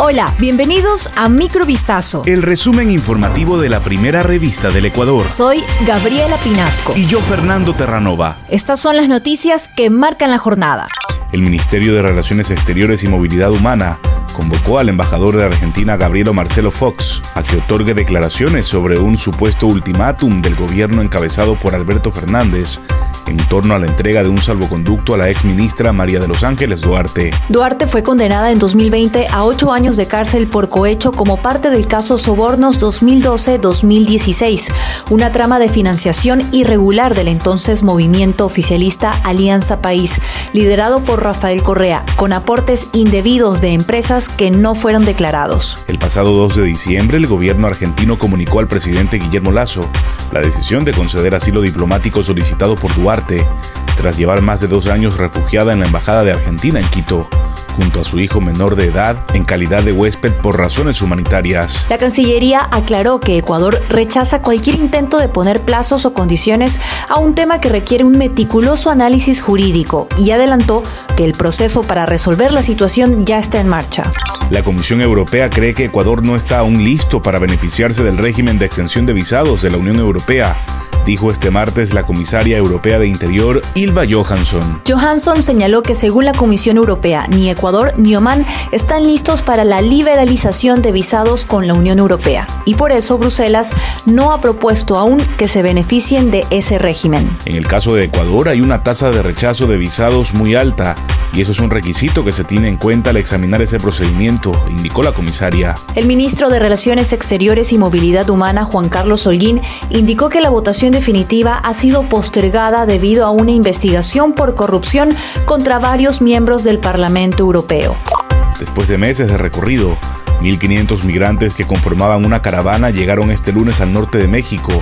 Hola, bienvenidos a Microvistazo. El resumen informativo de la primera revista del Ecuador. Soy Gabriela Pinasco. Y yo, Fernando Terranova. Estas son las noticias que marcan la jornada. El Ministerio de Relaciones Exteriores y Movilidad Humana convocó al embajador de Argentina Gabrielo Marcelo Fox a que otorgue declaraciones sobre un supuesto ultimátum del gobierno encabezado por Alberto Fernández en torno a la entrega de un salvoconducto a la ex ministra María de los Ángeles Duarte. Duarte fue condenada en 2020 a ocho años de cárcel por cohecho como parte del caso Sobornos 2012-2016, una trama de financiación irregular del entonces movimiento oficialista Alianza País, liderado por Rafael Correa, con aportes indebidos de empresas que no fueron declarados. El pasado 2 de diciembre, el gobierno argentino comunicó al presidente Guillermo Lazo la decisión de conceder asilo diplomático solicitado por Duarte, tras llevar más de dos años refugiada en la Embajada de Argentina en Quito junto a su hijo menor de edad en calidad de huésped por razones humanitarias. La Cancillería aclaró que Ecuador rechaza cualquier intento de poner plazos o condiciones a un tema que requiere un meticuloso análisis jurídico y adelantó que el proceso para resolver la situación ya está en marcha. La Comisión Europea cree que Ecuador no está aún listo para beneficiarse del régimen de exención de visados de la Unión Europea dijo este martes la comisaria europea de Interior, Ilva Johansson. Johansson señaló que según la Comisión Europea, ni Ecuador ni Oman están listos para la liberalización de visados con la Unión Europea y por eso Bruselas no ha propuesto aún que se beneficien de ese régimen. En el caso de Ecuador hay una tasa de rechazo de visados muy alta y eso es un requisito que se tiene en cuenta al examinar ese procedimiento, indicó la comisaria. El ministro de Relaciones Exteriores y Movilidad Humana, Juan Carlos Holguín, indicó que la votación definitiva ha sido postergada debido a una investigación por corrupción contra varios miembros del Parlamento Europeo. Después de meses de recorrido, 1.500 migrantes que conformaban una caravana llegaron este lunes al norte de México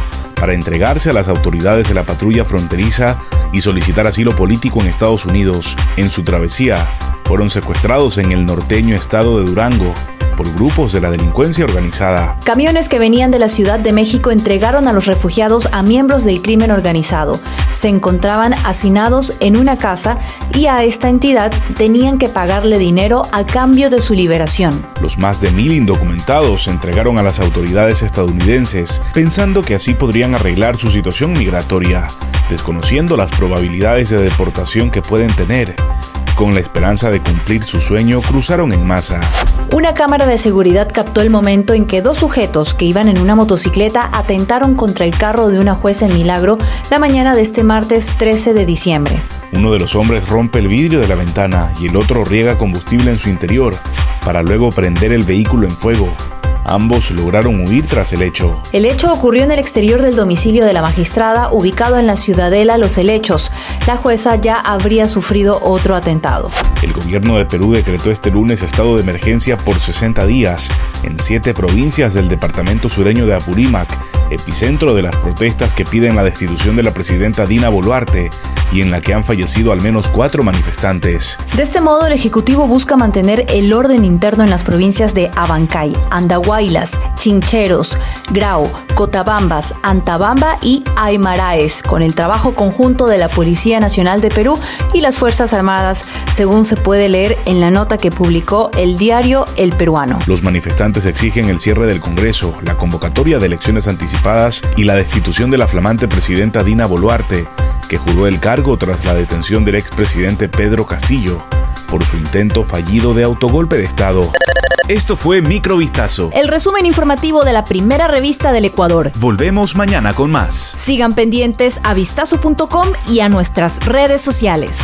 para entregarse a las autoridades de la patrulla fronteriza y solicitar asilo político en Estados Unidos. En su travesía, fueron secuestrados en el norteño estado de Durango por grupos de la delincuencia organizada. Camiones que venían de la Ciudad de México entregaron a los refugiados a miembros del crimen organizado. Se encontraban hacinados en una casa y a esta entidad tenían que pagarle dinero a cambio de su liberación. Los más de mil indocumentados se entregaron a las autoridades estadounidenses pensando que así podrían arreglar su situación migratoria, desconociendo las probabilidades de deportación que pueden tener. Con la esperanza de cumplir su sueño, cruzaron en masa. Una cámara de seguridad captó el momento en que dos sujetos que iban en una motocicleta atentaron contra el carro de una jueza en Milagro la mañana de este martes 13 de diciembre. Uno de los hombres rompe el vidrio de la ventana y el otro riega combustible en su interior para luego prender el vehículo en fuego. Ambos lograron huir tras el hecho. El hecho ocurrió en el exterior del domicilio de la magistrada, ubicado en la ciudadela Los Helechos. La jueza ya habría sufrido otro atentado. El gobierno de Perú decretó este lunes estado de emergencia por 60 días en siete provincias del departamento sureño de Apurímac, epicentro de las protestas que piden la destitución de la presidenta Dina Boluarte y en la que han fallecido al menos cuatro manifestantes. De este modo, el Ejecutivo busca mantener el orden interno en las provincias de Abancay, Andahuaylas, Chincheros, Grau, Cotabambas, Antabamba y Aymaraes, con el trabajo conjunto de la Policía Nacional de Perú y las Fuerzas Armadas, según se puede leer en la nota que publicó el diario El Peruano. Los manifestantes exigen el cierre del Congreso, la convocatoria de elecciones anticipadas y la destitución de la flamante presidenta Dina Boluarte que juró el cargo tras la detención del expresidente Pedro Castillo por su intento fallido de autogolpe de Estado. Esto fue Microvistazo. El resumen informativo de la primera revista del Ecuador. Volvemos mañana con más. Sigan pendientes a vistazo.com y a nuestras redes sociales.